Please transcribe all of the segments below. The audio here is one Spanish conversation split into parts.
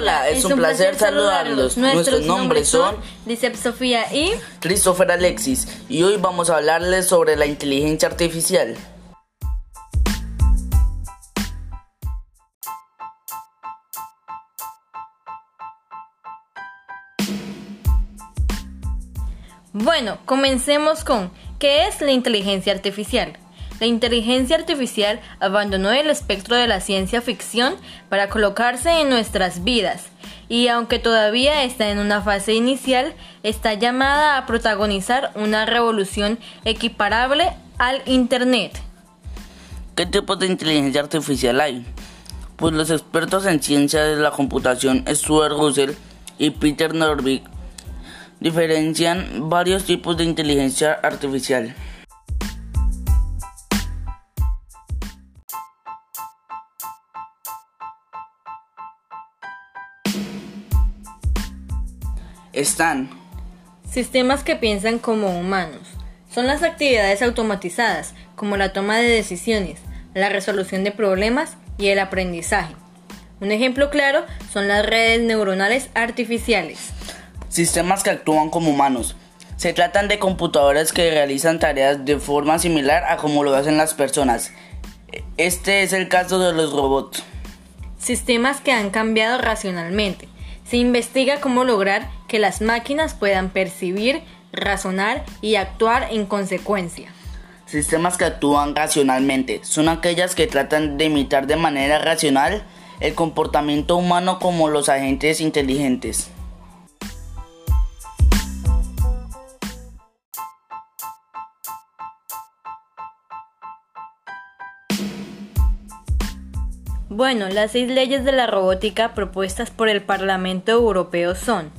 Hola, es, un, placer, saludarlos. Nuestros, nombres son Licep Sofía y Christopher Alexis y hoy vamos a hablarles sobre la inteligencia artificial. Bueno, comencemos con ¿qué es la inteligencia artificial? La inteligencia artificial abandonó el espectro de la ciencia ficción para colocarse en nuestras vidas y aunque todavía está en una fase inicial, está llamada a protagonizar una revolución equiparable al Internet. ¿Qué tipos de inteligencia artificial hay? Pues los expertos en ciencia de la computación Stuart Russell y Peter Norvig diferencian varios tipos de inteligencia artificial. Están sistemas que piensan como humanos. Son las actividades automatizadas, como la toma de decisiones, la resolución de problemas y el aprendizaje. Un ejemplo claro son las redes neuronales artificiales. Sistemas que actúan como humanos. Se tratan de computadores que realizan tareas de forma similar a como lo hacen las personas. Este es el caso de los robots. Sistemas que han cambiado racionalmente. Se investiga cómo lograr que las máquinas puedan percibir, razonar y actuar en consecuencia. Sistemas que actúan racionalmente son aquellas que tratan de imitar de manera racional el comportamiento humano como los agentes inteligentes. Bueno, las seis leyes de la robótica propuestas por el Parlamento Europeo son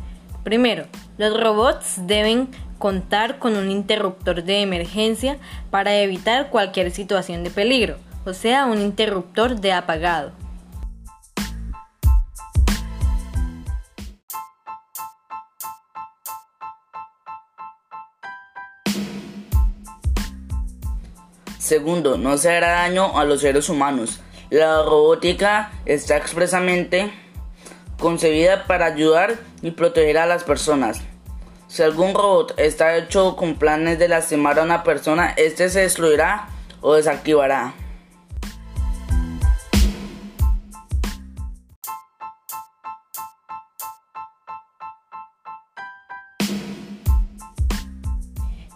Primero, los robots deben contar con un interruptor de emergencia para evitar cualquier situación de peligro, o sea, un interruptor de apagado. Segundo, no se hará daño a los seres humanos. La robótica está expresamente concebida para ayudar y proteger a las personas. Si algún robot está hecho con planes de lastimar a una persona, este se destruirá o desactivará.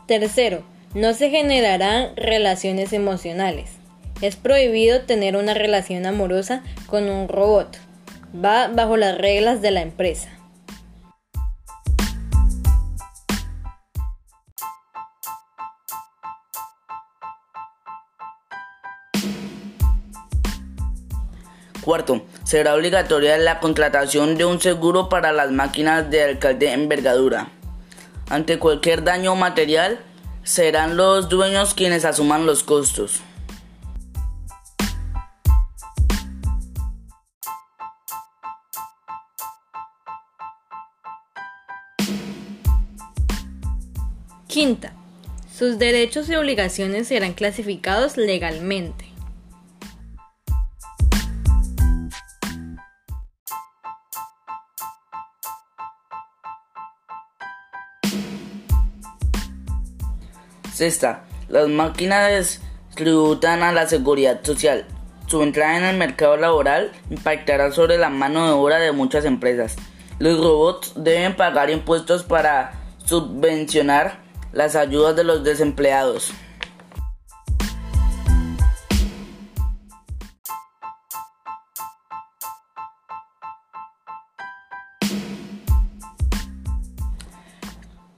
Tercero, no se generarán relaciones emocionales. Es prohibido tener una relación amorosa con un robot va bajo las reglas de la empresa. Cuarto, será obligatoria la contratación de un seguro para las máquinas de alcalde envergadura. Ante cualquier daño material, serán los dueños quienes asuman los costos. Quinta, sus derechos y obligaciones serán clasificados legalmente. Sexta, las máquinas tributan a la seguridad social. Su entrada en el mercado laboral impactará sobre la mano de obra de muchas empresas. Los robots deben pagar impuestos para subvencionar las ayudas de los desempleados.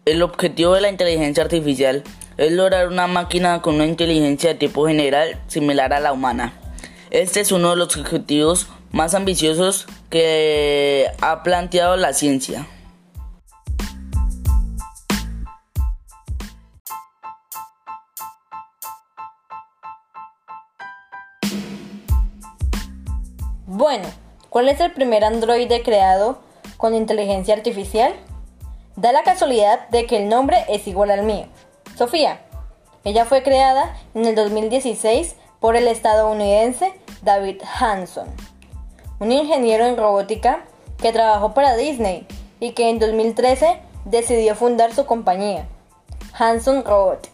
El objetivo de la inteligencia artificial es lograr una máquina con una inteligencia de tipo general similar a la humana. Este es uno de los objetivos más ambiciosos que ha planteado la ciencia. Bueno, ¿cuál es el primer androide creado con inteligencia artificial? Da la casualidad de que el nombre es igual al mío, Sofía. Ella fue creada en el 2016 por el estadounidense David Hanson, un ingeniero en robótica que trabajó para Disney y que en 2013 decidió fundar su compañía, Hanson Robotic.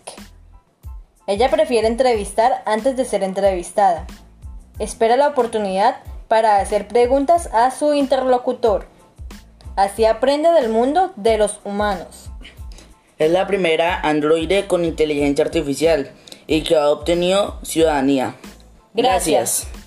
Ella prefiere entrevistar antes de ser entrevistada. Espera la oportunidad para hacer preguntas a su interlocutor. Así aprende del mundo de los humanos. Es la primera androide con inteligencia artificial y que ha obtenido ciudadanía. Gracias. Gracias.